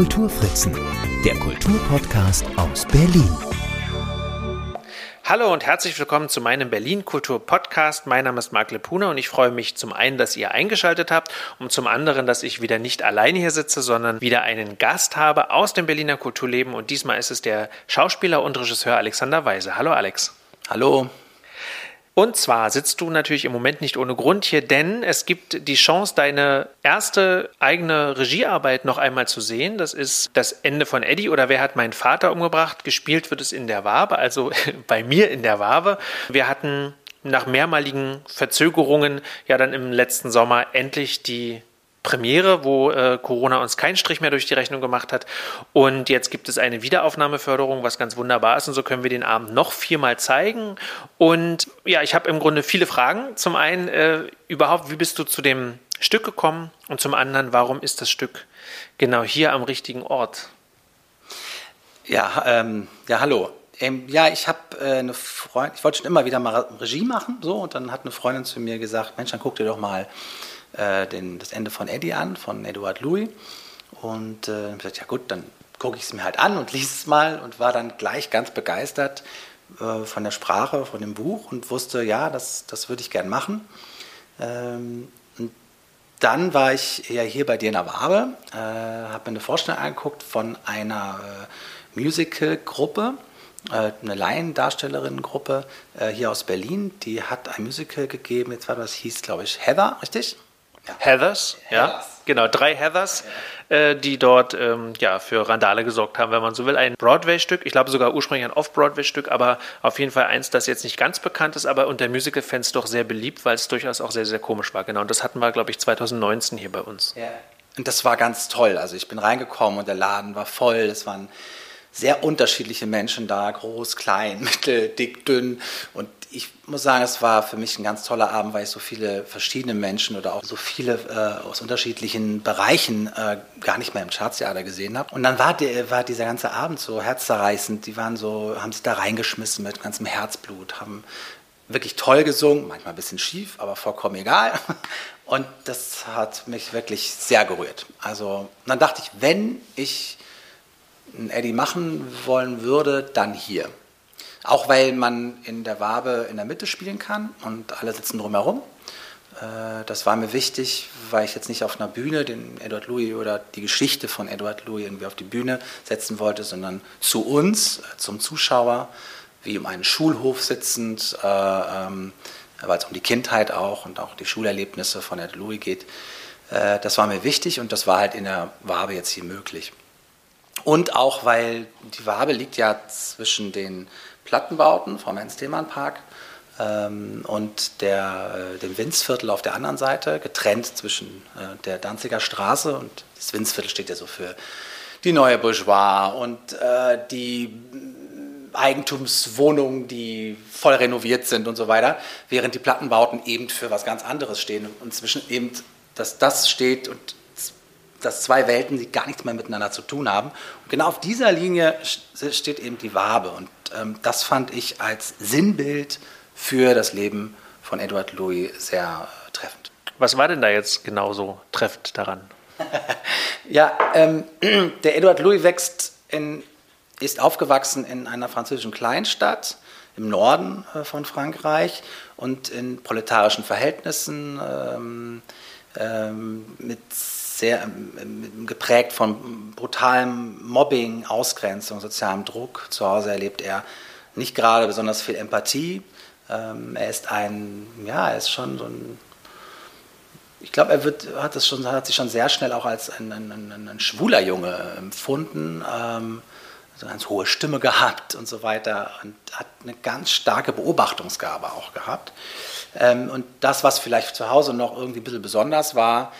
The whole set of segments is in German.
Kulturfritzen, der Kulturpodcast aus Berlin. Hallo und herzlich willkommen zu meinem Berlin Kultur Podcast. Mein Name ist Marc Lepuna und ich freue mich zum einen, dass ihr eingeschaltet habt und zum anderen, dass ich wieder nicht alleine hier sitze, sondern wieder einen Gast habe aus dem Berliner Kulturleben und diesmal ist es der Schauspieler und Regisseur Alexander Weise. Hallo Alex. Hallo. Und zwar sitzt du natürlich im Moment nicht ohne Grund hier, denn es gibt die Chance, deine erste eigene Regiearbeit noch einmal zu sehen. Das ist das Ende von Eddie oder Wer hat meinen Vater umgebracht? Gespielt wird es in der Wabe, also bei mir in der Wabe. Wir hatten nach mehrmaligen Verzögerungen ja dann im letzten Sommer endlich die Premiere, wo äh, Corona uns keinen Strich mehr durch die Rechnung gemacht hat. Und jetzt gibt es eine Wiederaufnahmeförderung, was ganz wunderbar ist. Und so können wir den Abend noch viermal zeigen. Und ja, ich habe im Grunde viele Fragen. Zum einen äh, überhaupt, wie bist du zu dem Stück gekommen? Und zum anderen, warum ist das Stück genau hier am richtigen Ort? Ja, ähm, ja, hallo. Ähm, ja, ich habe äh, eine Freundin, ich wollte schon immer wieder mal Regie machen, so, und dann hat eine Freundin zu mir gesagt, Mensch, dann guck dir doch mal äh, den, das Ende von Eddie an, von Edouard Louis. Und äh, ich gesagt, ja gut, dann gucke ich es mir halt an und lese es mal und war dann gleich ganz begeistert äh, von der Sprache, von dem Buch und wusste, ja, das, das würde ich gern machen. Ähm, und dann war ich ja hier bei dir Wabe, äh, habe mir eine Vorstellung angeguckt von einer äh, Musical-Gruppe, äh, eine Laiendarstellerinnengruppe äh, hier aus Berlin, die hat ein Musical gegeben, jetzt war das hieß, glaube ich, Heather, richtig? Heathers, ja. Genau, drei Heathers, äh, die dort ähm, ja, für Randale gesorgt haben, wenn man so will. Ein Broadway-Stück, ich glaube sogar ursprünglich ein Off-Broadway-Stück, aber auf jeden Fall eins, das jetzt nicht ganz bekannt ist, aber unter Musical-Fans doch sehr beliebt, weil es durchaus auch sehr, sehr komisch war. Genau, und das hatten wir, glaube ich, 2019 hier bei uns. Ja. Und das war ganz toll. Also ich bin reingekommen und der Laden war voll. Es waren sehr unterschiedliche Menschen da, groß, klein, mittel, dick, dünn. Und ich muss sagen, es war für mich ein ganz toller Abend, weil ich so viele verschiedene Menschen oder auch so viele äh, aus unterschiedlichen Bereichen äh, gar nicht mehr im Chartstheater gesehen habe. Und dann war, der, war dieser ganze Abend so herzzerreißend. Die waren so, haben sich da reingeschmissen mit ganzem Herzblut, haben wirklich toll gesungen, manchmal ein bisschen schief, aber vollkommen egal. Und das hat mich wirklich sehr gerührt. Also dann dachte ich, wenn ich einen Eddie machen wollen würde, dann hier. Auch weil man in der Wabe in der Mitte spielen kann und alle sitzen drumherum. Äh, das war mir wichtig, weil ich jetzt nicht auf einer Bühne den Edward Louis oder die Geschichte von Edward Louis irgendwie auf die Bühne setzen wollte, sondern zu uns, zum Zuschauer, wie um einen Schulhof sitzend, äh, ähm, weil es um die Kindheit auch und auch die Schulerlebnisse von Edward Louis geht. Äh, das war mir wichtig und das war halt in der Wabe jetzt hier möglich. Und auch, weil die Wabe liegt ja zwischen den Plattenbauten vom Ernst-Thälmann-Park ähm, und der, äh, dem Winzviertel auf der anderen Seite, getrennt zwischen äh, der Danziger Straße und das Winzviertel steht ja so für die neue Bourgeois und äh, die Eigentumswohnungen, die voll renoviert sind und so weiter, während die Plattenbauten eben für was ganz anderes stehen und zwischen eben, dass das steht und dass zwei Welten, die gar nichts mehr miteinander zu tun haben. Und genau auf dieser Linie steht eben die Wabe. Und ähm, das fand ich als Sinnbild für das Leben von Edward Louis sehr äh, treffend. Was war denn da jetzt genauso treffend daran? ja, ähm, der Edward Louis wächst in, ist aufgewachsen in einer französischen Kleinstadt im Norden äh, von Frankreich und in proletarischen Verhältnissen ähm, ähm mit sehr ähm, geprägt von brutalem Mobbing, Ausgrenzung, sozialem Druck. Zu Hause erlebt er nicht gerade besonders viel Empathie. Ähm, er ist ein, ja, er ist schon so ein, ich glaube, er wird, hat, es schon, hat sich schon sehr schnell auch als ein, ein, ein, ein schwuler Junge empfunden. Ähm, also eine ganz hohe Stimme gehabt und so weiter und hat eine ganz starke Beobachtungsgabe auch gehabt. Ähm, und das, was vielleicht zu Hause noch irgendwie ein bisschen besonders war,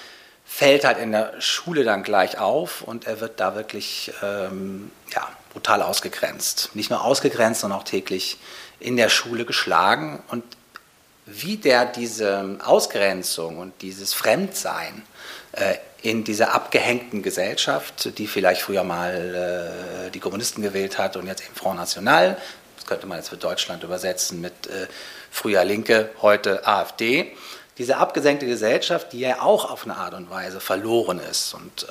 fällt halt in der Schule dann gleich auf und er wird da wirklich ähm, ja, brutal ausgegrenzt. Nicht nur ausgegrenzt, sondern auch täglich in der Schule geschlagen. Und wie der diese Ausgrenzung und dieses Fremdsein äh, in dieser abgehängten Gesellschaft, die vielleicht früher mal äh, die Kommunisten gewählt hat und jetzt eben Front National, das könnte man jetzt für Deutschland übersetzen mit äh, früher Linke, heute AfD, diese abgesenkte Gesellschaft, die ja auch auf eine Art und Weise verloren ist und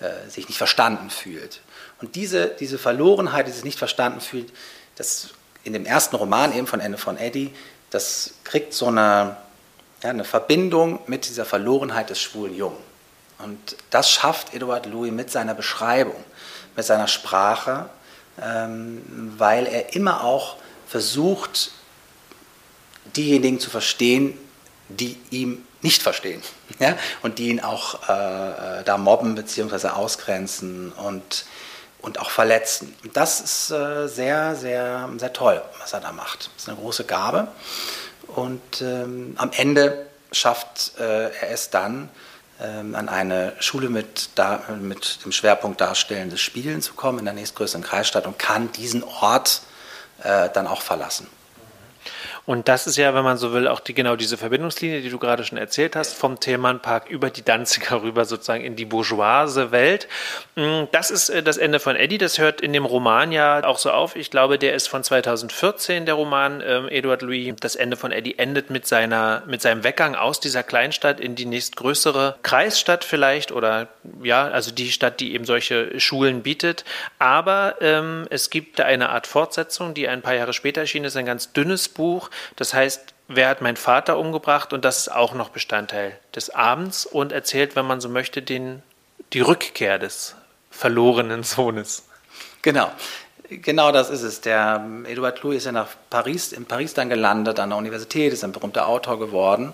äh, äh, sich nicht verstanden fühlt. Und diese, diese Verlorenheit, dieses nicht verstanden fühlt, das in dem ersten Roman eben von Ende von Eddie, das kriegt so eine, ja, eine Verbindung mit dieser Verlorenheit des schwulen Jungen. Und das schafft Edward Louis mit seiner Beschreibung, mit seiner Sprache, ähm, weil er immer auch versucht, diejenigen zu verstehen, die ihm nicht verstehen ja? und die ihn auch äh, äh da mobben bzw. ausgrenzen und, und auch verletzen. Das ist äh, sehr, sehr, sehr toll, was er da macht. Das ist eine große Gabe. Und ähm, am Ende schafft äh, er es dann, ähm, an eine Schule mit, da, mit dem Schwerpunkt darstellendes Spielen zu kommen in der nächstgrößeren Kreisstadt und kann diesen Ort äh, dann auch verlassen. Und das ist ja, wenn man so will, auch die, genau diese Verbindungslinie, die du gerade schon erzählt hast, vom Themenpark über die Danziger rüber sozusagen in die bourgeoise Welt. Mm, das ist äh, das Ende von Eddie. Das hört in dem Roman ja auch so auf. Ich glaube, der ist von 2014, der Roman ähm, Edward Louis. Das Ende von Eddie endet mit seiner, mit seinem Weggang aus dieser Kleinstadt in die nächstgrößere Kreisstadt vielleicht oder ja, also die Stadt, die eben solche Schulen bietet. Aber ähm, es gibt eine Art Fortsetzung, die ein paar Jahre später erschien. Das ist ein ganz dünnes Buch das heißt, wer hat meinen Vater umgebracht? Und das ist auch noch Bestandteil des Abends und erzählt, wenn man so möchte, den, die Rückkehr des verlorenen Sohnes. Genau. Genau das ist es. Der Edouard Louis ist ja nach Paris, in Paris dann gelandet, an der Universität, ist ein berühmter Autor geworden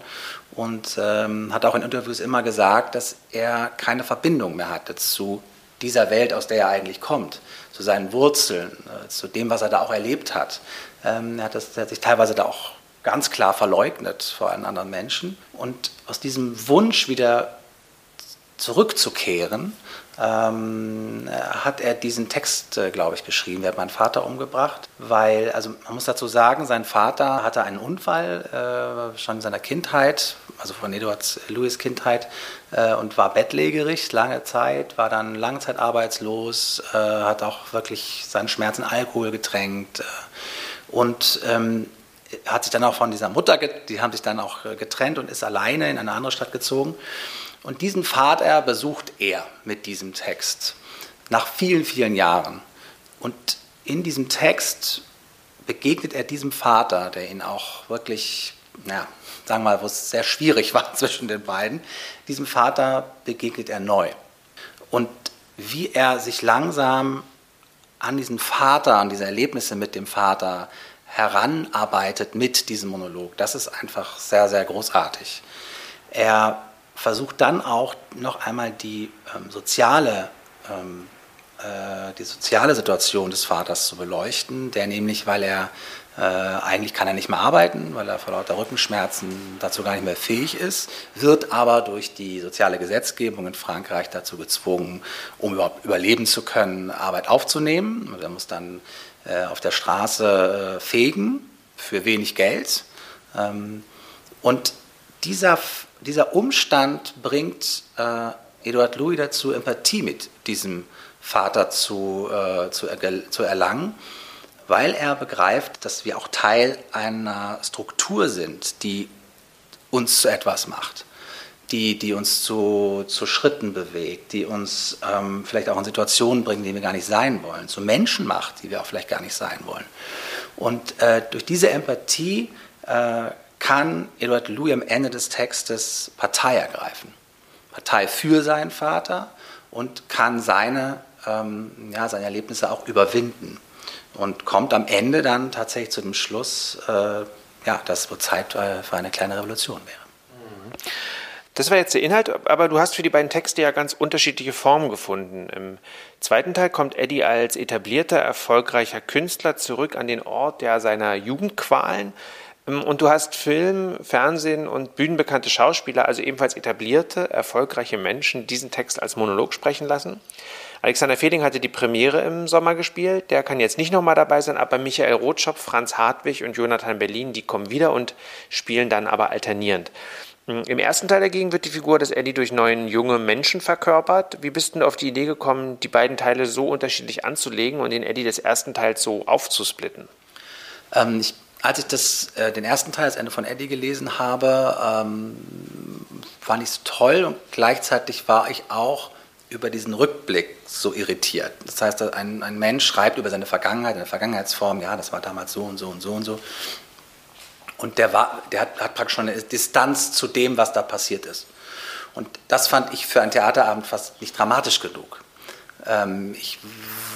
und ähm, hat auch in Interviews immer gesagt, dass er keine Verbindung mehr hatte zu dieser Welt, aus der er eigentlich kommt, zu seinen Wurzeln, äh, zu dem, was er da auch erlebt hat. Ähm, er, hat das, er hat sich teilweise da auch ganz klar verleugnet vor einem anderen Menschen. Und aus diesem Wunsch wieder zurückzukehren, ähm, hat er diesen Text, äh, glaube ich, geschrieben. Er hat meinen Vater umgebracht, weil, also man muss dazu sagen, sein Vater hatte einen Unfall äh, schon in seiner Kindheit, also von Eduard Louis Kindheit, äh, und war bettlägerig lange Zeit, war dann lange Zeit arbeitslos, äh, hat auch wirklich seinen Schmerz in Alkohol getränkt äh, und ähm, hat sich dann auch von dieser Mutter, die haben sich dann auch äh, getrennt und ist alleine in eine andere Stadt gezogen. Und diesen Vater besucht er mit diesem Text nach vielen, vielen Jahren. Und in diesem Text begegnet er diesem Vater, der ihn auch wirklich, ja, sagen wir mal, wo es sehr schwierig war zwischen den beiden. Diesem Vater begegnet er neu. Und wie er sich langsam an diesen Vater, an diese Erlebnisse mit dem Vater heranarbeitet mit diesem Monolog, das ist einfach sehr, sehr großartig. Er versucht dann auch noch einmal die ähm, soziale ähm, äh, die soziale Situation des Vaters zu beleuchten, der nämlich, weil er äh, eigentlich kann er nicht mehr arbeiten, weil er vor lauter Rückenschmerzen dazu gar nicht mehr fähig ist, wird aber durch die soziale Gesetzgebung in Frankreich dazu gezwungen, um überhaupt überleben zu können, Arbeit aufzunehmen. Er muss dann äh, auf der Straße äh, fegen für wenig Geld. Ähm, und dieser, dieser Umstand bringt äh, Eduard Louis dazu, Empathie mit diesem Vater zu, äh, zu, zu erlangen weil er begreift, dass wir auch Teil einer Struktur sind, die uns zu etwas macht, die, die uns zu, zu Schritten bewegt, die uns ähm, vielleicht auch in Situationen bringt, die wir gar nicht sein wollen, zu Menschen macht, die wir auch vielleicht gar nicht sein wollen. Und äh, durch diese Empathie äh, kann Edward Louis am Ende des Textes Partei ergreifen. Partei für seinen Vater und kann seine, ähm, ja, seine Erlebnisse auch überwinden und kommt am Ende dann tatsächlich zu dem Schluss, äh, ja, dass es Zeit äh, für eine kleine Revolution wäre. Das war jetzt der Inhalt, aber du hast für die beiden Texte ja ganz unterschiedliche Formen gefunden. Im zweiten Teil kommt Eddie als etablierter, erfolgreicher Künstler zurück an den Ort ja, seiner Jugendqualen. Ähm, und du hast Film, Fernsehen und bühnenbekannte Schauspieler, also ebenfalls etablierte, erfolgreiche Menschen, diesen Text als Monolog sprechen lassen. Alexander Fehling hatte die Premiere im Sommer gespielt. Der kann jetzt nicht nochmal dabei sein, aber Michael Rotschopf, Franz Hartwig und Jonathan Berlin, die kommen wieder und spielen dann aber alternierend. Hm, Im ersten Teil dagegen wird die Figur des Eddie durch neun junge Menschen verkörpert. Wie bist du auf die Idee gekommen, die beiden Teile so unterschiedlich anzulegen und den Eddie des ersten Teils so aufzusplitten? Ähm, ich, als ich das, äh, den ersten Teil, das Ende von Eddie gelesen habe, ähm, fand ich es toll und gleichzeitig war ich auch über diesen Rückblick so irritiert. Das heißt, ein, ein Mensch schreibt über seine Vergangenheit, eine Vergangenheitsform, ja, das war damals so und so und so und so. Und der, war, der hat, hat praktisch schon eine Distanz zu dem, was da passiert ist. Und das fand ich für einen Theaterabend fast nicht dramatisch genug. Ähm, ich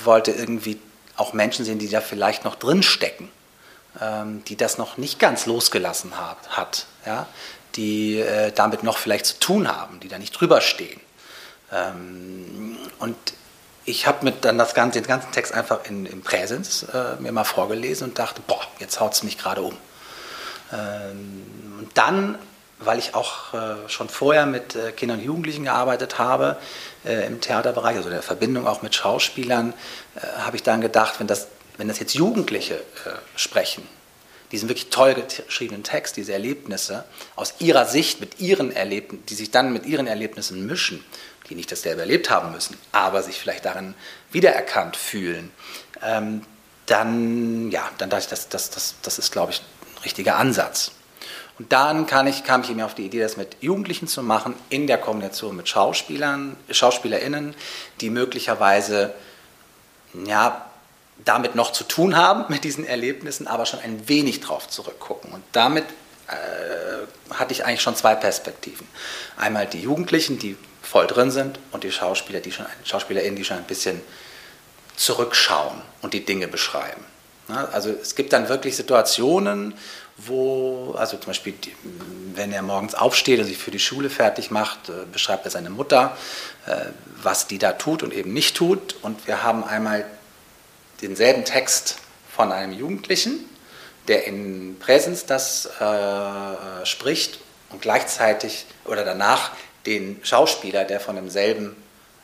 wollte irgendwie auch Menschen sehen, die da vielleicht noch drinstecken, ähm, die das noch nicht ganz losgelassen hat, hat ja? die äh, damit noch vielleicht zu tun haben, die da nicht drüber stehen. Ähm, und ich habe mir dann das ganze, den ganzen Text einfach in, in Präsens äh, mir mal vorgelesen und dachte, boah, jetzt haut es mich gerade um. Ähm, und dann, weil ich auch äh, schon vorher mit äh, Kindern und Jugendlichen gearbeitet habe, äh, im Theaterbereich, also der Verbindung auch mit Schauspielern, äh, habe ich dann gedacht, wenn das, wenn das jetzt Jugendliche äh, sprechen, diesen wirklich toll geschriebenen Text, diese Erlebnisse aus ihrer Sicht mit ihren Erlebnissen, die sich dann mit ihren Erlebnissen mischen, die nicht dasselbe erlebt haben müssen, aber sich vielleicht darin wiedererkannt fühlen, ähm, dann, ja, dann dachte ich, das, das, das, das ist, glaube ich, ein richtiger Ansatz. Und dann ich, kam ich eben auf die Idee, das mit Jugendlichen zu machen, in der Kombination mit Schauspielern, SchauspielerInnen, die möglicherweise ja, damit noch zu tun haben, mit diesen Erlebnissen, aber schon ein wenig drauf zurückgucken. Und damit äh, hatte ich eigentlich schon zwei Perspektiven. Einmal die Jugendlichen, die voll drin sind, und die Schauspieler, die schon, SchauspielerInnen, die schon ein bisschen zurückschauen und die Dinge beschreiben. Also es gibt dann wirklich Situationen, wo, also zum Beispiel, wenn er morgens aufsteht und sich für die Schule fertig macht, äh, beschreibt er seine Mutter, äh, was die da tut und eben nicht tut. Und wir haben einmal denselben Text von einem Jugendlichen, der in Präsens das äh, spricht und gleichzeitig oder danach den Schauspieler, der von demselben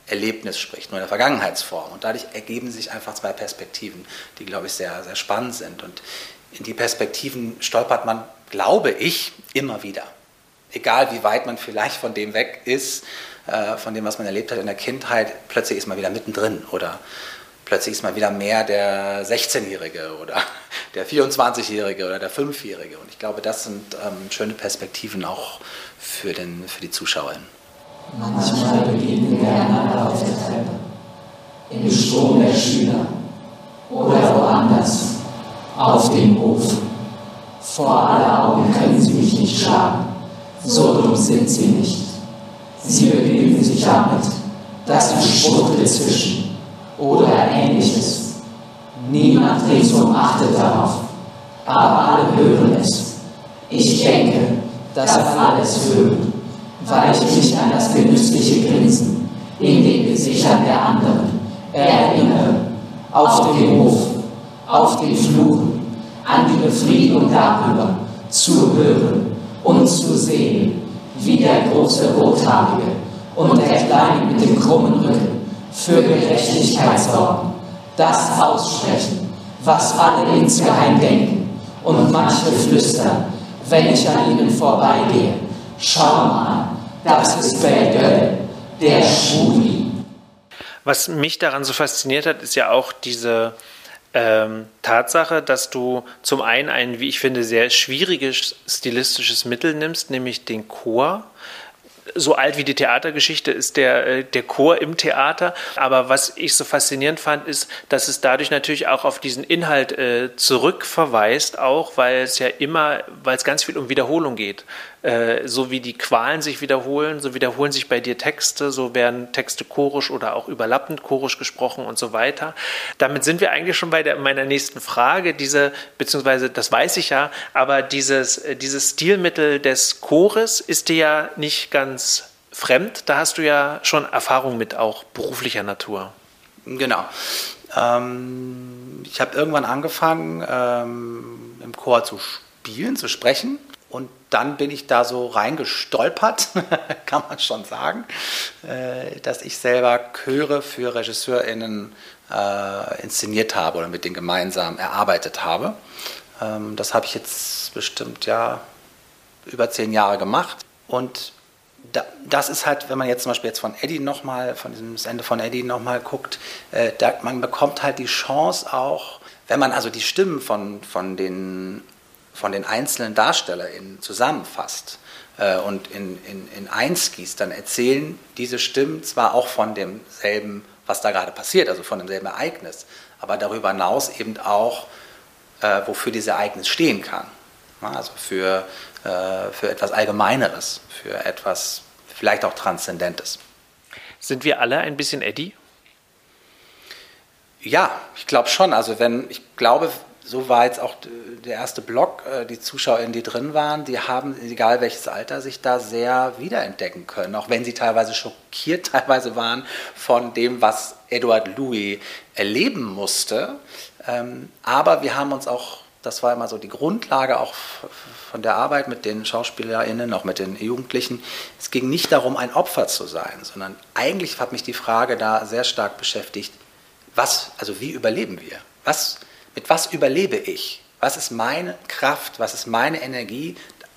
Erlebnis spricht, nur in der Vergangenheitsform. Und dadurch ergeben sich einfach zwei Perspektiven, die, glaube ich, sehr, sehr spannend sind. Und in die Perspektiven stolpert man, glaube ich, immer wieder. Egal wie weit man vielleicht von dem weg ist, äh, von dem, was man erlebt hat in der Kindheit, plötzlich ist man wieder mittendrin oder plötzlich ist man wieder mehr der 16-Jährige oder der 24-Jährige oder der 5-Jährige. Und ich glaube, das sind ähm, schöne Perspektiven auch für, den, für die Zuschauerinnen. Manchmal begegnen wir einander auf der Treppe, im Strom der Schüler oder woanders, auf dem Hof. Vor aller Augen können sie mich nicht schlagen, so dumm sind sie nicht. Sie begnügen sich damit, dass ein Spruch zwischen oder ähnliches. Niemand ringsum achtet darauf, aber alle hören es. Ich denke, dass alles hört weil ich mich an das genüssliche Grinsen in den Gesichtern der anderen erinnere, auf dem Hof, auf den Fluren, an die Befriedigung darüber, zu hören und zu sehen, wie der große Rothaarige und der Kleine mit dem krummen Rücken für Gerechtigkeit sorgen, das aussprechen, was alle insgeheim denken und manche flüstern, wenn ich an ihnen vorbeigehe. Schau mal, das ist Belgel, der Schwuli. Was mich daran so fasziniert hat, ist ja auch diese ähm, Tatsache, dass du zum einen ein, wie ich finde, sehr schwieriges stilistisches Mittel nimmst, nämlich den Chor so alt wie die Theatergeschichte ist der, äh, der Chor im Theater. Aber was ich so faszinierend fand, ist, dass es dadurch natürlich auch auf diesen Inhalt äh, zurückverweist, auch weil es ja immer, weil es ganz viel um Wiederholung geht. Äh, so wie die Qualen sich wiederholen, so wiederholen sich bei dir Texte, so werden Texte chorisch oder auch überlappend chorisch gesprochen und so weiter. Damit sind wir eigentlich schon bei der, meiner nächsten Frage, diese, beziehungsweise das weiß ich ja, aber dieses, äh, dieses Stilmittel des Chores ist dir ja nicht ganz fremd. Da hast du ja schon Erfahrung mit, auch beruflicher Natur. Genau. Ähm, ich habe irgendwann angefangen, ähm, im Chor zu spielen, zu sprechen. Und dann bin ich da so reingestolpert, kann man schon sagen, äh, dass ich selber Chöre für RegisseurInnen äh, inszeniert habe oder mit denen gemeinsam erarbeitet habe. Ähm, das habe ich jetzt bestimmt ja über zehn Jahre gemacht. Und da, das ist halt, wenn man jetzt zum Beispiel jetzt von Eddie nochmal, von diesem Ende von Eddie nochmal guckt, äh, man bekommt halt die Chance auch, wenn man also die Stimmen von, von den von den einzelnen DarstellerInnen zusammenfasst äh, und in, in, in eins gießt, dann erzählen diese Stimmen zwar auch von demselben, was da gerade passiert, also von demselben Ereignis, aber darüber hinaus eben auch, äh, wofür dieses Ereignis stehen kann. Also für, äh, für etwas Allgemeineres, für etwas vielleicht auch Transzendentes. Sind wir alle ein bisschen Eddie? Ja, ich glaube schon. Also wenn, ich glaube, so war jetzt auch der erste Block, äh, die ZuschauerInnen, die drin waren, die haben, egal welches Alter, sich da sehr wiederentdecken können, auch wenn sie teilweise schockiert teilweise waren von dem, was Edward Louis erleben musste. Ähm, aber wir haben uns auch, das war immer so die Grundlage auch von der Arbeit mit den SchauspielerInnen, auch mit den Jugendlichen. Es ging nicht darum, ein Opfer zu sein, sondern eigentlich hat mich die Frage da sehr stark beschäftigt, was, also wie überleben wir? Was, mit was überlebe ich? Was ist meine Kraft? Was ist meine Energie?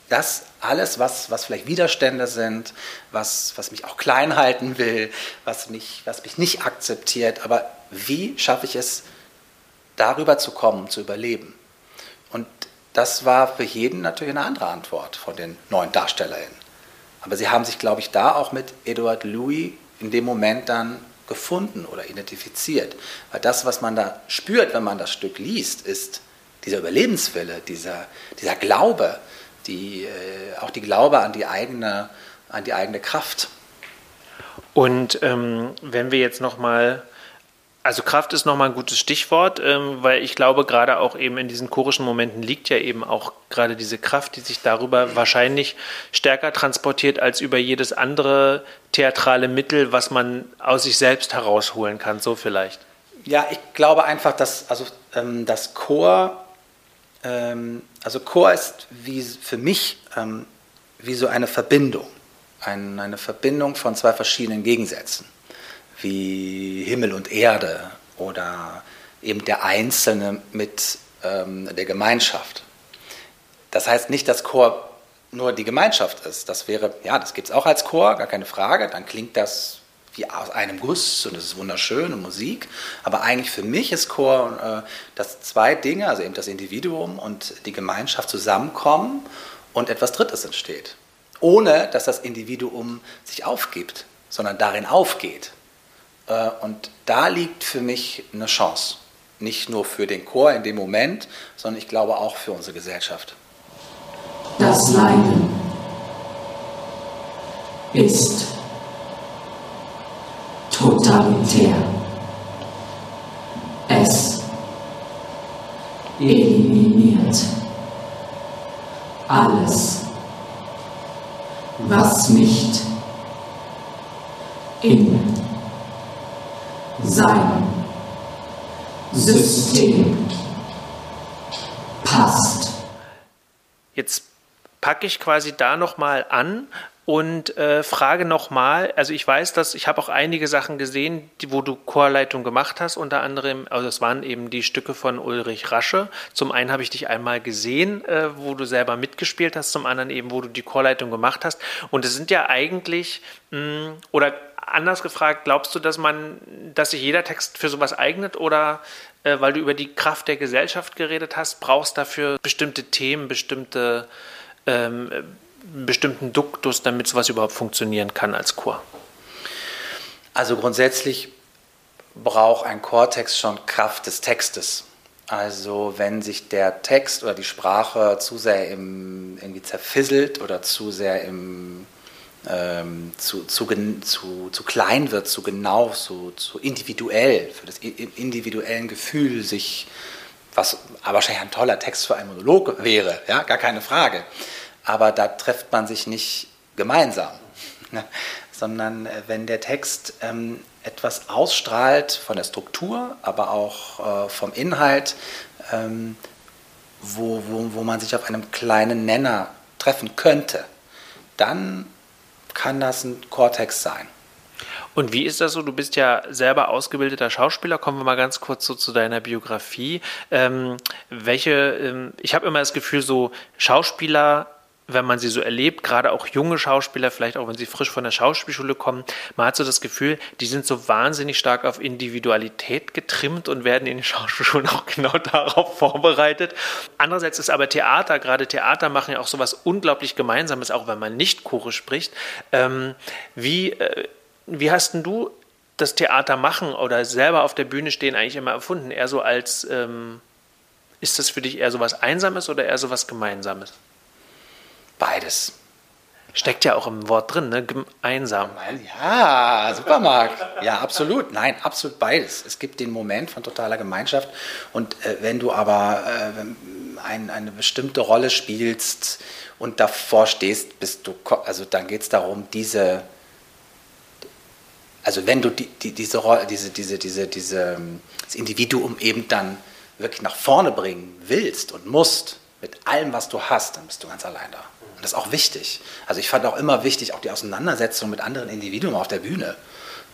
Das alles, was, was vielleicht Widerstände sind, was, was mich auch klein halten will, was mich, was mich nicht akzeptiert, aber wie schaffe ich es, darüber zu kommen, zu überleben? Und das war für jeden natürlich eine andere Antwort von den neuen DarstellerInnen. Aber sie haben sich, glaube ich, da auch mit Edward Louis in dem Moment dann gefunden oder identifiziert. Weil das, was man da spürt, wenn man das Stück liest, ist dieser Überlebenswille, dieser, dieser Glaube, die, äh, auch die Glaube an die eigene, an die eigene Kraft. Und ähm, wenn wir jetzt nochmal also Kraft ist nochmal ein gutes Stichwort, ähm, weil ich glaube, gerade auch eben in diesen chorischen Momenten liegt ja eben auch gerade diese Kraft, die sich darüber wahrscheinlich stärker transportiert als über jedes andere theatrale Mittel, was man aus sich selbst herausholen kann, so vielleicht. Ja, ich glaube einfach, dass also ähm, das Chor, ähm, also Chor ist wie für mich ähm, wie so eine Verbindung, ein, eine Verbindung von zwei verschiedenen Gegensätzen wie Himmel und Erde oder eben der Einzelne mit ähm, der Gemeinschaft. Das heißt nicht, dass Chor nur die Gemeinschaft ist. Das wäre, ja, das gibt es auch als Chor, gar keine Frage. Dann klingt das wie aus einem Guss und es ist wunderschöne Musik. Aber eigentlich für mich ist Chor, äh, dass zwei Dinge, also eben das Individuum und die Gemeinschaft zusammenkommen und etwas Drittes entsteht. Ohne dass das Individuum sich aufgibt, sondern darin aufgeht. Äh, und da liegt für mich eine Chance. Nicht nur für den Chor in dem Moment, sondern ich glaube auch für unsere Gesellschaft. Das Leiden ist totalitär. Es eliminiert alles, was nicht in sein System passt. Jetzt packe ich quasi da nochmal an und äh, frage nochmal, also ich weiß, dass ich habe auch einige Sachen gesehen, die, wo du Chorleitung gemacht hast, unter anderem, also es waren eben die Stücke von Ulrich Rasche. Zum einen habe ich dich einmal gesehen, äh, wo du selber mitgespielt hast, zum anderen eben, wo du die Chorleitung gemacht hast. Und es sind ja eigentlich, mh, hm, oder anders gefragt, glaubst du, dass man, dass sich jeder Text für sowas eignet oder äh, weil du über die Kraft der Gesellschaft geredet hast, brauchst dafür bestimmte Themen, bestimmte ähm, bestimmten Duktus, damit sowas überhaupt funktionieren kann als Chor? Also grundsätzlich braucht ein Chortext schon Kraft des Textes. Also wenn sich der Text oder die Sprache zu sehr im, irgendwie zerfisselt oder zu sehr im ähm, zu, zu, zu, zu klein wird, zu genau, zu, zu individuell, für das individuellen Gefühl sich, was aber wahrscheinlich ein toller Text für einen Monolog wäre, ja, gar keine Frage. Aber da trifft man sich nicht gemeinsam, ne? sondern äh, wenn der Text ähm, etwas ausstrahlt von der Struktur, aber auch äh, vom Inhalt, ähm, wo, wo, wo man sich auf einem kleinen Nenner treffen könnte, dann kann das ein Cortex sein. Und wie ist das so? Du bist ja selber ausgebildeter Schauspieler. Kommen wir mal ganz kurz so zu deiner Biografie. Ähm, welche, ähm, ich habe immer das Gefühl, so Schauspieler wenn man sie so erlebt, gerade auch junge Schauspieler, vielleicht auch wenn sie frisch von der Schauspielschule kommen, man hat so das Gefühl, die sind so wahnsinnig stark auf Individualität getrimmt und werden in den Schauspielschulen auch genau darauf vorbereitet. Andererseits ist aber Theater, gerade Theater machen ja auch sowas unglaublich Gemeinsames, auch wenn man nicht Chore spricht. Ähm, wie, äh, wie hast denn du das Theater machen oder selber auf der Bühne stehen eigentlich immer erfunden? Eher so als, ähm, ist das für dich eher so was Einsames oder eher so was Gemeinsames? Beides. Steckt ja auch im Wort drin, ne? Einsam. Ja, Supermarkt. Ja, absolut. Nein, absolut beides. Es gibt den Moment von totaler Gemeinschaft. Und äh, wenn du aber äh, ein, eine bestimmte Rolle spielst und davor stehst, bist du, also dann geht es darum, diese, also wenn du die, die, diese Rolle, diese, diese, diese, diese, das Individuum eben dann wirklich nach vorne bringen willst und musst, mit allem, was du hast, dann bist du ganz allein da. Und das ist auch wichtig. Also ich fand auch immer wichtig, auch die Auseinandersetzung mit anderen Individuen auf der Bühne.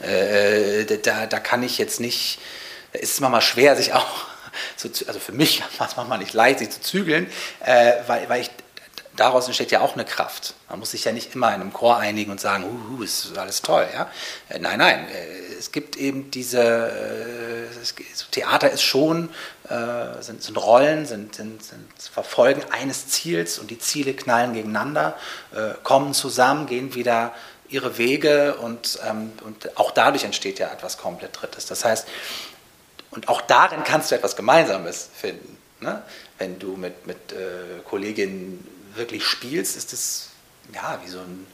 Äh, da, da kann ich jetzt nicht, da ist es manchmal schwer, sich auch, zu, also für mich war es manchmal nicht leicht, sich zu zügeln, äh, weil, weil ich daraus entsteht ja auch eine Kraft. Man muss sich ja nicht immer in einem Chor einigen und sagen, uh ist alles toll. Ja? Äh, nein, nein, äh, es gibt eben diese, äh, Theater ist schon, sind, sind Rollen, sind, sind, sind, Verfolgen eines Ziels und die Ziele knallen gegeneinander, kommen zusammen, gehen wieder ihre Wege und, ähm, und auch dadurch entsteht ja etwas komplett Drittes. Das heißt, und auch darin kannst du etwas Gemeinsames finden. Ne? Wenn du mit, mit äh, Kolleginnen wirklich spielst, ist es ja wie so ein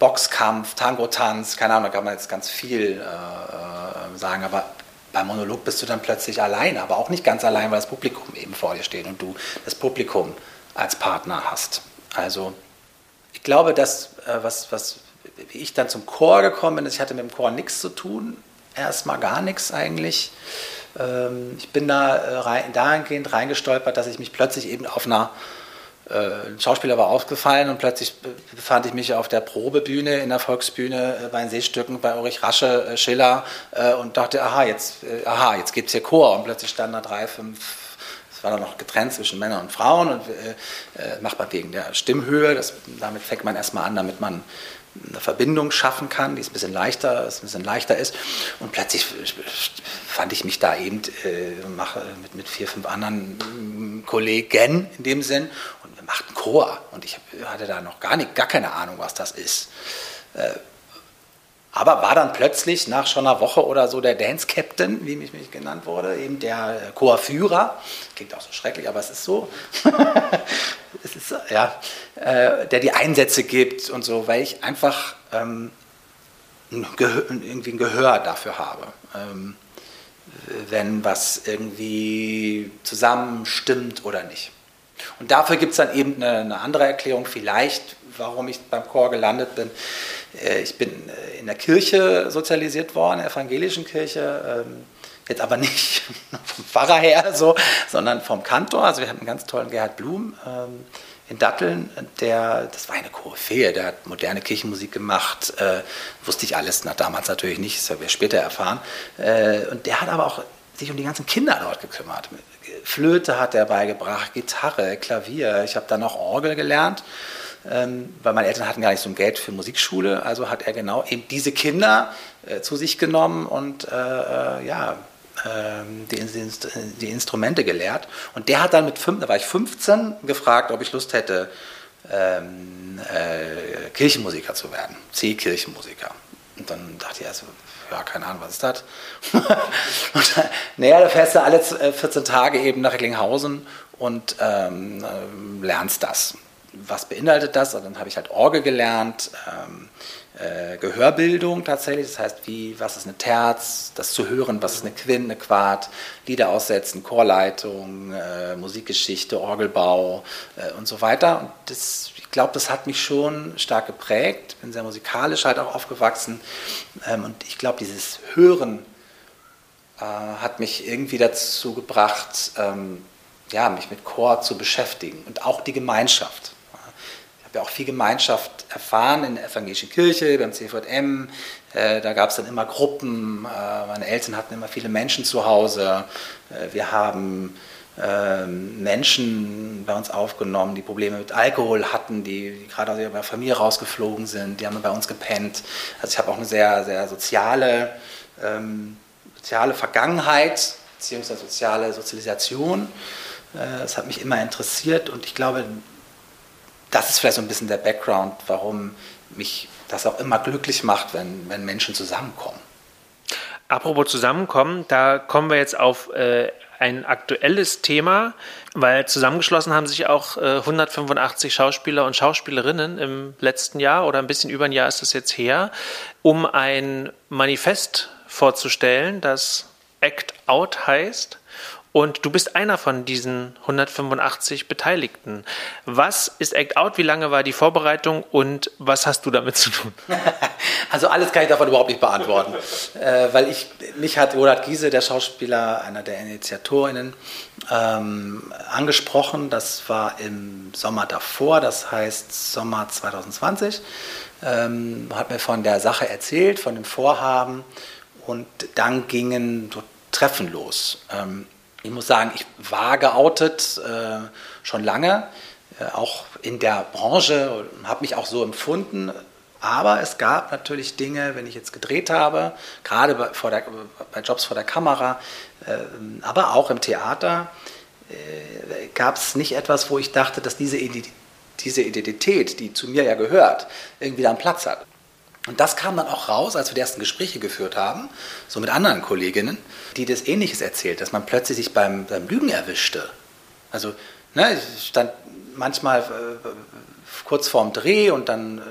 Boxkampf, Tango-Tanz, keine Ahnung, da kann man jetzt ganz viel äh, äh, sagen, aber beim Monolog bist du dann plötzlich allein, aber auch nicht ganz allein, weil das Publikum eben vor dir steht und du das Publikum als Partner hast. Also ich glaube, dass äh, was, was, wie ich dann zum Chor gekommen bin, ich hatte mit dem Chor nichts zu tun, erstmal gar nichts eigentlich. Ähm, ich bin da äh, rein, dahingehend reingestolpert, dass ich mich plötzlich eben auf einer ein Schauspieler war aufgefallen und plötzlich befand ich mich auf der Probebühne in der Volksbühne äh, bei den Seestücken bei Ulrich Rasche, äh, Schiller und dachte, aha, jetzt, aha, jetzt gibt es hier Chor. Und plötzlich standen da drei, fünf, es war dann noch getrennt zwischen Männern und Frauen und äh, macht man wegen der Stimmhöhe. Das, damit fängt man erstmal an, damit man eine Verbindung schaffen kann, die es ein bisschen leichter, ein bisschen leichter ist. Und plötzlich fand ich mich da eben äh, mache mit, mit vier, fünf anderen Kollegen in dem Sinn macht einen Chor. Und ich hatte da noch gar, nicht, gar keine Ahnung, was das ist. Äh, aber war dann plötzlich nach schon einer Woche oder so der Dance Captain, wie mich, mich genannt wurde, eben der Chorführer. Klingt auch so schrecklich, aber es ist so. es ist, ja, äh, der die Einsätze gibt und so, weil ich einfach ähm, irgendwie ein Gehör dafür habe. Ähm, wenn was irgendwie zusammenstimmt oder nicht. Und dafür gibt es dann eben eine, eine, andere Erklärung, vielleicht, warum ich beim Chor gelandet bin. Äh, ich bin äh, in der Kirche sozialisiert worden, in der evangelischen Kirche. Ähm, jetzt aber nicht vom Pfarrer her so, sondern vom Kantor. Also wir hatten einen ganz tollen Gerhard Blum ähm, in Datteln, der, das war eine Koryphäe, der hat moderne Kirchenmusik gemacht, äh, wusste ich alles, na, damals natürlich nicht, das haben wir später erfahren. Und der hat aber auch sich um die ganzen Kinder dort gekümmert. Flöte hat er beigebracht, Gitarre, Klavier. Ich habe dann noch Orgel gelernt, ähm, weil meine Eltern hatten gar nicht so ein Geld für Musikschule. Also hat er genau eben diese Kinder äh, zu sich genommen und äh, äh ja, ähm, die, die, Instrumente gelehrt. Und der hat dann mit fünf, da war ich 15, gefragt, ob ich Lust hätte, ähm, äh, Kirchenmusiker zu werden, C-Kirchenmusiker. Und dann dachte ich, also ja, keine Ahnung, was ist das? naja, da fährst du alle 14 äh, Tage eben nach Recklinghausen und ähm, äh, lernst das. Was beinhaltet das? Und dann habe ich halt Orgel gelernt, ähm, äh, Gehörbildung tatsächlich, das heißt, wie, was ist eine Terz, das zu hören, was ist eine Quint, eine Quart, Lieder aussetzen, Chorleitung, äh, Musikgeschichte, Orgelbau äh, und so weiter. Und das glaube, das hat mich schon stark geprägt. Bin sehr musikalisch halt auch aufgewachsen. Ähm, und ich glaube, dieses Hören äh, hat mich irgendwie dazu gebracht, ähm, ja, mich mit Chor zu beschäftigen und auch die Gemeinschaft. Ich habe ja auch viel Gemeinschaft erfahren in der evangelischen Kirche, beim CVM. Äh, da gab es dann immer Gruppen. Äh, meine Eltern hatten immer viele Menschen zu Hause. wir haben Menschen bei uns aufgenommen, die Probleme mit Alkohol hatten, die, die gerade aus ihrer Familie rausgeflogen sind, die haben bei uns gepennt. Also ich habe auch eine sehr, sehr soziale, ähm, soziale Vergangenheit, beziehungsweise soziale Sozialisation. Äh, das hat mich immer interessiert und ich glaube, das ist vielleicht so ein bisschen der Background, warum mich das auch immer glücklich macht, wenn, wenn Menschen zusammenkommen. Apropos zusammenkommen, da kommen wir jetzt auf äh, ein aktuelles Thema, weil zusammengeschlossen haben sich auch äh, 185 Schauspieler und Schauspielerinnen im letzten Jahr oder ein bisschen über ein Jahr ist es jetzt her, um ein Manifest vorzustellen, das Act Out heißt. Und du bist einer von diesen 185 Beteiligten. Was ist Act Out? Wie lange war die Vorbereitung und was hast du damit zu tun? Also alles kann ich davon überhaupt nicht beantworten, äh, weil ich mich hat Roland Giese, der Schauspieler, einer der Initiatorinnen, ähm, angesprochen. Das war im Sommer davor, das heißt Sommer 2020. Ähm, hat mir von der Sache erzählt, von dem Vorhaben und dann gingen so Treffen los. Ähm, ich muss sagen, ich war geoutet äh, schon lange, äh, auch in der Branche, habe mich auch so empfunden. Aber es gab natürlich Dinge, wenn ich jetzt gedreht habe, gerade bei, der, bei Jobs vor der Kamera, äh, aber auch im Theater, äh, gab es nicht etwas, wo ich dachte, dass diese, diese Identität, die zu mir ja gehört, irgendwie da einen Platz hat. Und das kam dann auch raus, als wir die ersten Gespräche geführt haben, so mit anderen Kolleginnen, die das Ähnliches erzählt, dass man plötzlich sich beim, beim Lügen erwischte. Also, ne, ich stand manchmal äh, kurz vorm Dreh und dann äh,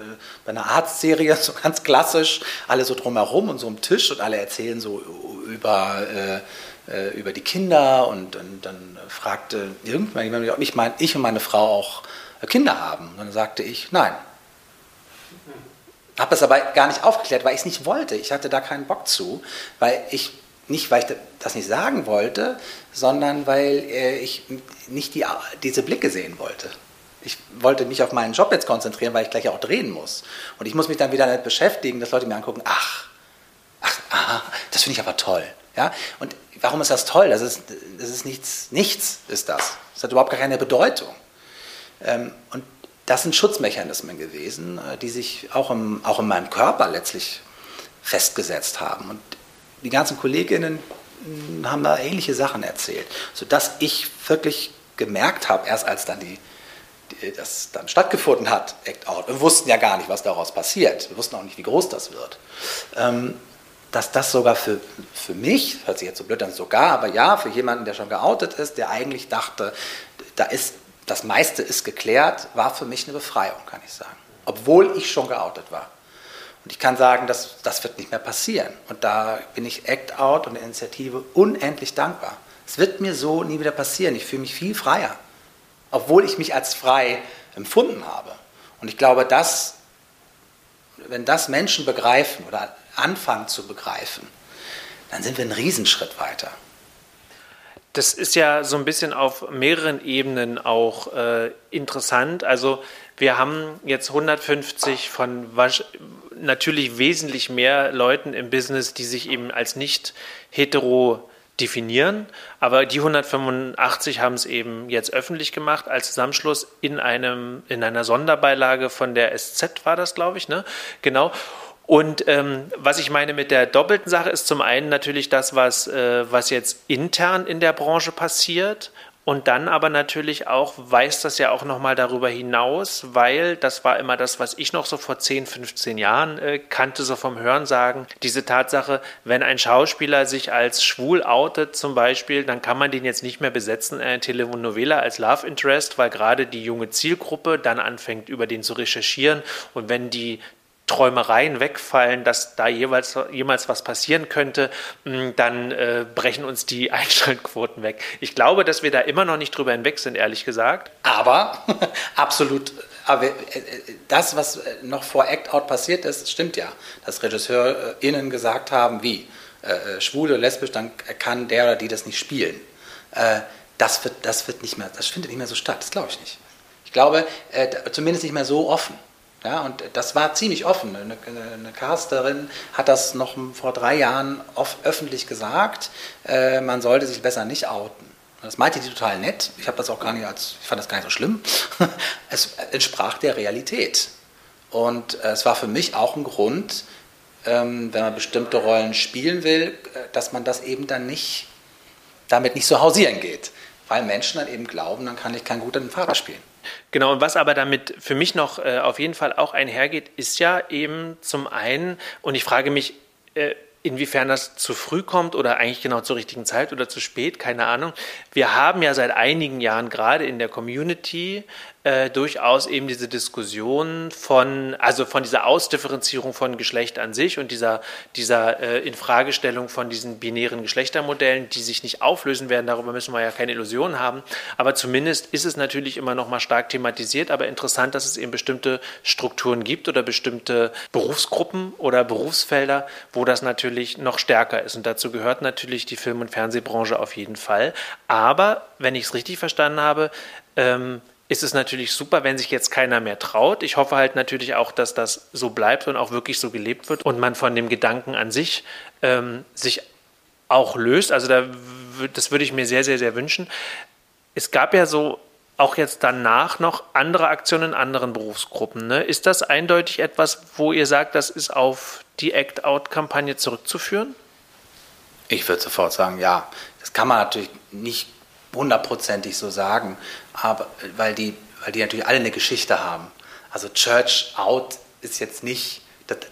bei einer Arztserie, so ganz klassisch, alle so drumherum und so am Tisch und alle erzählen so über, äh, äh über die Kinder und, und dann fragte irgendwann ob ich, mein, ich und meine Frau auch Kinder haben. Und dann sagte ich, nein. Habe das aber gar nicht aufgeklärt, weil ich es nicht wollte. Ich hatte da keinen Bock zu, weil ich nicht, weil ich das nicht sagen wollte, sondern weil äh, ich nicht die, diese Blicke sehen wollte. Ich wollte mich auf meinen Job jetzt konzentrieren, weil ich gleich auch drehen muss. Und ich muss mich dann wieder damit beschäftigen, dass Leute mir angucken, ach, ach, aha, das finde ich aber toll. Ja? Und warum ist das toll? Das ist, das ist nichts, nichts ist das. Das hat überhaupt gar keine Bedeutung. Ähm, und das sind Schutzmechanismen gewesen, äh, die sich auch, im, auch in meinem Körper letztlich festgesetzt haben. Und die ganzen Kolleginnen hm, haben da ähnliche Sachen erzählt, sodass ich wirklich gemerkt habe, erst als dann die, die, das dann stattgefunden hat, Act Out, wir wussten ja gar nicht, was daraus passiert, wir wussten auch nicht, wie groß das wird, ähm, dass das sogar für, für mich, hört sich jetzt so blöd an, sogar, aber ja, für jemanden, der schon geoutet ist, der eigentlich dachte, da ist das meiste ist geklärt, war für mich eine Befreiung, kann ich sagen. Obwohl ich schon geoutet war. Und ich kann sagen, das, das wird nicht mehr passieren. Und da bin ich Act Out und Initiative unendlich dankbar. Es wird mir so nie wieder passieren. Ich fühle mich viel freier. Obwohl ich mich als frei empfunden habe. Und ich glaube, dass, wenn das Menschen begreifen oder anfangen zu begreifen, dann sind wir einen Riesenschritt weiter. Das ist ja so ein bisschen auf mehreren Ebenen auch äh, interessant. Also wir haben jetzt 150 von natürlich wesentlich mehr Leuten im Business, die sich eben als nicht hetero definieren. Aber die 185 haben es eben jetzt öffentlich gemacht als Zusammenschluss in einem in einer Sonderbeilage von der SZ war das, glaube ich, ne? Genau. Und ähm, was ich meine mit der doppelten Sache ist zum einen natürlich das, was, äh, was jetzt intern in der Branche passiert. Und dann aber natürlich auch weist das ja auch nochmal darüber hinaus, weil das war immer das, was ich noch so vor 10, 15 Jahren äh, kannte, so vom Hörensagen. Diese Tatsache, wenn ein Schauspieler sich als schwul outet zum Beispiel, dann kann man den jetzt nicht mehr besetzen in einer Telenovela als Love Interest, weil gerade die junge Zielgruppe dann anfängt, über den zu recherchieren. Und wenn die Träumereien wegfallen, dass da jeweils, jemals was passieren könnte, mm, dann äh, brechen uns die Einschaltquoten weg. Ich glaube, dass wir da immer noch nicht drüber hinweg sind, ehrlich gesagt. Aber absolut. Aber äh, das, was noch vor Act Out passiert ist, stimmt ja. Dass RegisseurInnen gesagt haben, wie äh, schwule, lesbisch, dann kann der oder die das nicht spielen. Äh, das, wird, das wird nicht mehr, das findet nicht mehr so statt. Das glaube ich nicht. Ich glaube, äh, zumindest nicht mehr so offen. Ja, und das war ziemlich offen. Eine, eine Casterin hat das noch vor drei Jahren öffentlich gesagt, äh, man sollte sich besser nicht outen. Das meinte die total nett. Ich habe das auch gar nicht als, ich fand das gar nicht so schlimm. Es entsprach der Realität. Und äh, es war für mich auch ein Grund, ähm, wenn man bestimmte Rollen spielen will, äh, dass man das eben dann nicht, damit nicht so hausieren geht. Weil Menschen dann eben glauben, dann kann ich keinen guten Vater spielen. Genau, und was aber damit für mich noch äh, auf jeden Fall auch einhergeht, ist ja eben zum einen, und ich frage mich, äh, Inwiefern das zu früh kommt oder eigentlich genau zur richtigen Zeit oder zu spät, keine Ahnung. Wir haben ja seit einigen Jahren gerade in der Community äh, durchaus eben diese Diskussion von, also von dieser Ausdifferenzierung von Geschlecht an sich und dieser, dieser äh, Infragestellung von diesen binären Geschlechtermodellen, die sich nicht auflösen werden. Darüber müssen wir ja keine Illusionen haben. Aber zumindest ist es natürlich immer noch mal stark thematisiert. Aber interessant, dass es eben bestimmte Strukturen gibt oder bestimmte Berufsgruppen oder Berufsfelder, wo das natürlich noch stärker ist. Und dazu gehört natürlich die Film- und Fernsehbranche auf jeden Fall. Aber wenn ich es richtig verstanden habe, ähm, ist es natürlich super, wenn sich jetzt keiner mehr traut. Ich hoffe halt natürlich auch, dass das so bleibt und auch wirklich so gelebt wird und man von dem Gedanken an sich ähm, sich auch löst. Also da, das würde ich mir sehr, sehr, sehr wünschen. Es gab ja so auch jetzt danach noch andere Aktionen in anderen Berufsgruppen. Ne? Ist das eindeutig etwas, wo ihr sagt, das ist auf die Act-Out-Kampagne zurückzuführen? Ich würde sofort sagen, ja. Das kann man natürlich nicht hundertprozentig so sagen, aber weil die, weil die natürlich alle eine Geschichte haben. Also Church Out ist jetzt nicht,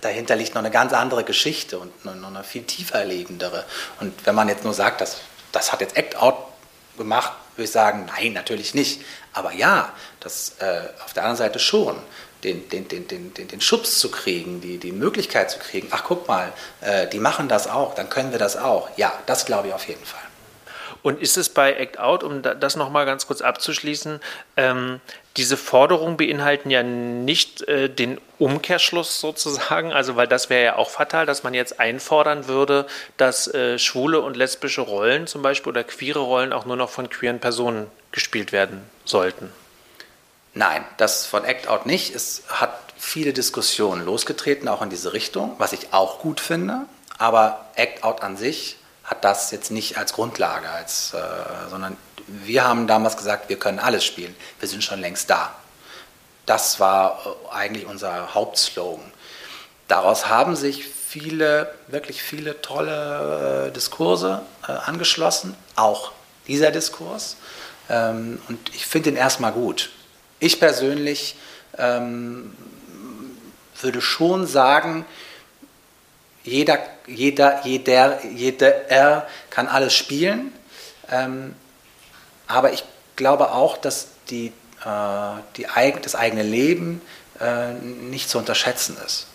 dahinter liegt noch eine ganz andere Geschichte und noch eine viel tiefer legendere. Und wenn man jetzt nur sagt, das, das hat jetzt Act Out gemacht, würde ich sagen, nein, natürlich nicht. Aber ja, das äh, auf der anderen Seite schon. Den, den, den, den, den, den Schubs zu kriegen, die, die Möglichkeit zu kriegen, ach guck mal, äh, die machen das auch, dann können wir das auch. Ja, das glaube ich auf jeden Fall. Und ist es bei Act Out, um das nochmal ganz kurz abzuschließen, ähm, diese Forderungen beinhalten ja nicht äh, den Umkehrschluss sozusagen, also weil das wäre ja auch fatal, dass man jetzt einfordern würde, dass äh, schwule und lesbische Rollen zum Beispiel oder queere Rollen auch nur noch von queeren Personen gespielt werden sollten. Nein, das von Act Out nicht. Es hat viele Diskussionen losgetreten, auch in diese Richtung, was ich auch gut finde. Aber Act Out an sich hat das jetzt nicht als Grundlage, als, äh, sondern wir haben damals gesagt, wir können alles spielen. Wir sind schon längst da. Das war äh, eigentlich unser Hauptslogan. Daraus haben sich viele, wirklich viele tolle äh, Diskurse äh, angeschlossen, auch dieser Diskurs. Ähm, und ich finde ihn erstmal gut. Ich persönlich ähm, würde schon sagen, jeder, jeder, jeder, jeder er kann alles spielen. Ähm, aber ich glaube auch, dass die, äh, die eigen, das eigene Leben äh, nicht zu unterschätzen ist.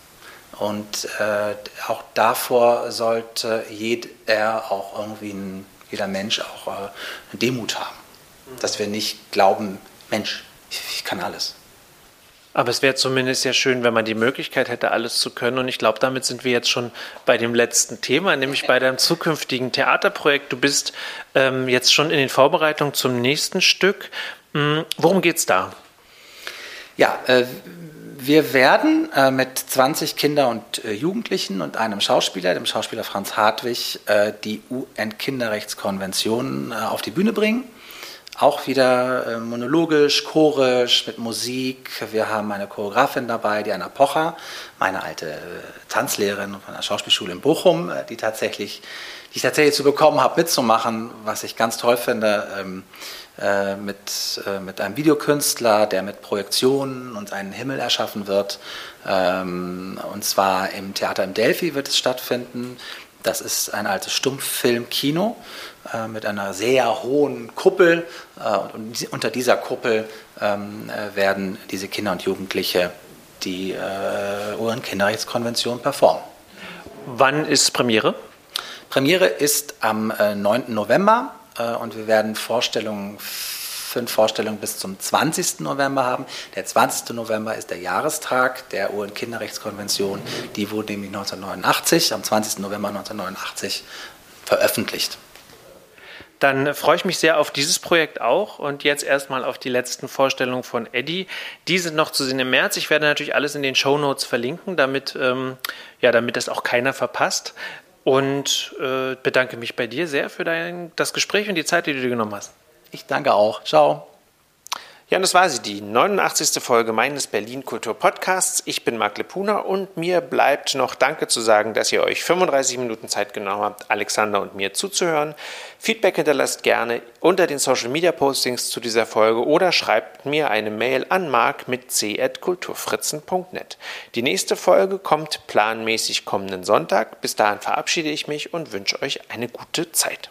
Und äh, auch davor sollte jeder auch irgendwie ein, jeder Mensch auch äh, eine Demut haben. Dass wir nicht glauben, Mensch, ich, ich kann alles. Aber es wäre zumindest sehr schön, wenn man die Möglichkeit hätte, alles zu können. Und ich glaube, damit sind wir jetzt schon bei dem letzten Thema, nämlich bei deinem zukünftigen Theaterprojekt. Du bist ähm, jetzt schon in den Vorbereitungen zum nächsten Stück. Hm, worum geht es da? Ja, äh, wir werden äh, mit 20 Kinder und äh, Jugendlichen und einem Schauspieler, dem Schauspieler Franz Hartwig, äh, die UN-Kinderrechtskonvention äh, auf die Bühne bringen. Auch wieder äh, monologisch, chorisch, mit Musik. Wir haben eine Choreografin dabei, Diana Pocher, meine alte äh, Tanzlehrerin von der Schauspielschule in Bochum, äh, die tatsächlich, die ich tatsächlich zu bekommen habe, mitzumachen, was ich ganz toll finde. Ähm, äh, mit, mit einem Videokünstler, der mit Projektionen und einen Himmel erschaffen wird. Ähm, und zwar im Theater im Delphi wird es stattfinden. Das ist ein altes Stummfilm-Kino mit einer sehr hohen Kuppel. Äh, und unter dieser Kuppel ähm, äh, werden diese Kinder und Jugendliche die äh, UN-Kinderrechtskonvention performen. Wann ist Premiere? Premiere ist am 9. November und wir werden Vorstellungen fünf Vorstellungen bis zum 20. November haben. Der 20. November ist der Jahrestag der UN-Kinderrechtskonvention. Die wurde nämlich 1989, am 20. November 1989 veröffentlicht. Dann freue ich mich sehr auf dieses Projekt auch und jetzt erstmal auf die letzten Vorstellungen von Eddie. Die sind noch zu sehen im März. Ich werde natürlich alles in den Show Notes verlinken, damit, ähm, ja, damit das auch keiner verpasst. Und äh, bedanke mich bei dir sehr für dein, das Gespräch und die Zeit, die du dir genommen hast. Ich danke auch. Ciao. Ja, und das war sie, die 89. Folge meines Berlin Kultur Podcasts. Ich bin Marc Lepuna und mir bleibt noch Danke zu sagen, dass ihr euch 35 Minuten Zeit genommen habt, Alexander und mir zuzuhören. Feedback hinterlasst gerne unter den Social Media Postings zu dieser Folge oder schreibt mir eine Mail an mark mit c.kulturfritzen.net. Die nächste Folge kommt planmäßig kommenden Sonntag. Bis dahin verabschiede ich mich und wünsche euch eine gute Zeit.